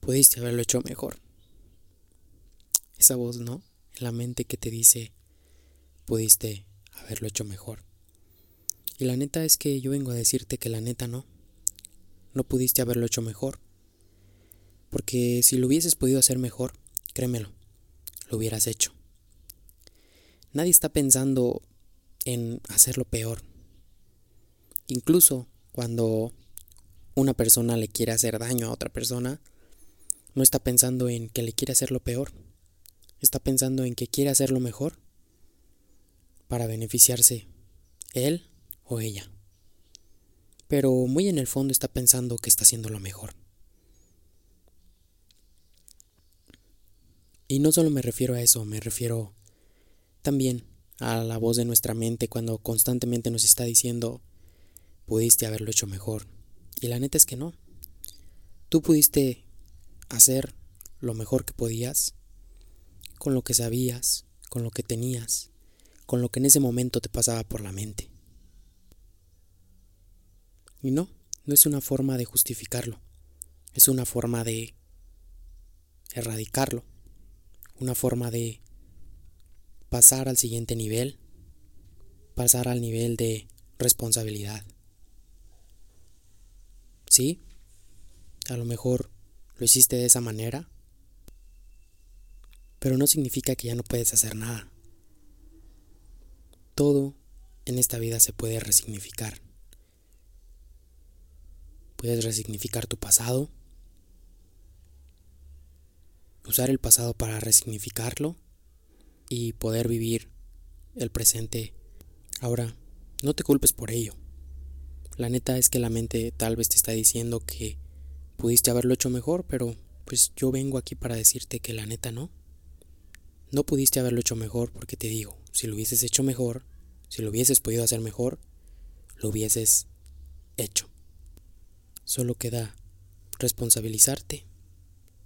pudiste haberlo hecho mejor. Esa voz, ¿no? En la mente que te dice, pudiste haberlo hecho mejor. Y la neta es que yo vengo a decirte que la neta no. No pudiste haberlo hecho mejor. Porque si lo hubieses podido hacer mejor, créemelo, lo hubieras hecho. Nadie está pensando en hacerlo peor. Incluso cuando una persona le quiere hacer daño a otra persona, no está pensando en que le quiere hacer lo peor. Está pensando en que quiere hacerlo mejor para beneficiarse él o ella. Pero muy en el fondo está pensando que está haciendo lo mejor. Y no solo me refiero a eso, me refiero también a la voz de nuestra mente cuando constantemente nos está diciendo, pudiste haberlo hecho mejor. Y la neta es que no. Tú pudiste hacer lo mejor que podías, con lo que sabías, con lo que tenías, con lo que en ese momento te pasaba por la mente. Y no, no es una forma de justificarlo, es una forma de erradicarlo una forma de pasar al siguiente nivel, pasar al nivel de responsabilidad. Sí, a lo mejor lo hiciste de esa manera, pero no significa que ya no puedes hacer nada. Todo en esta vida se puede resignificar. Puedes resignificar tu pasado, usar el pasado para resignificarlo y poder vivir el presente. Ahora, no te culpes por ello. La neta es que la mente tal vez te está diciendo que pudiste haberlo hecho mejor, pero pues yo vengo aquí para decirte que la neta no. No pudiste haberlo hecho mejor porque te digo, si lo hubieses hecho mejor, si lo hubieses podido hacer mejor, lo hubieses hecho. Solo queda responsabilizarte,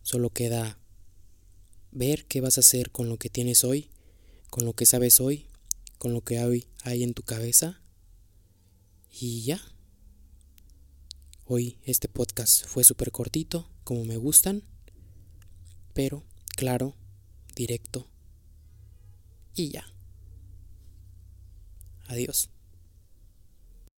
solo queda ver qué vas a hacer con lo que tienes hoy, con lo que sabes hoy, con lo que hay en tu cabeza. Y ya. Hoy este podcast fue súper cortito, como me gustan, pero claro, directo. Y ya. Adiós.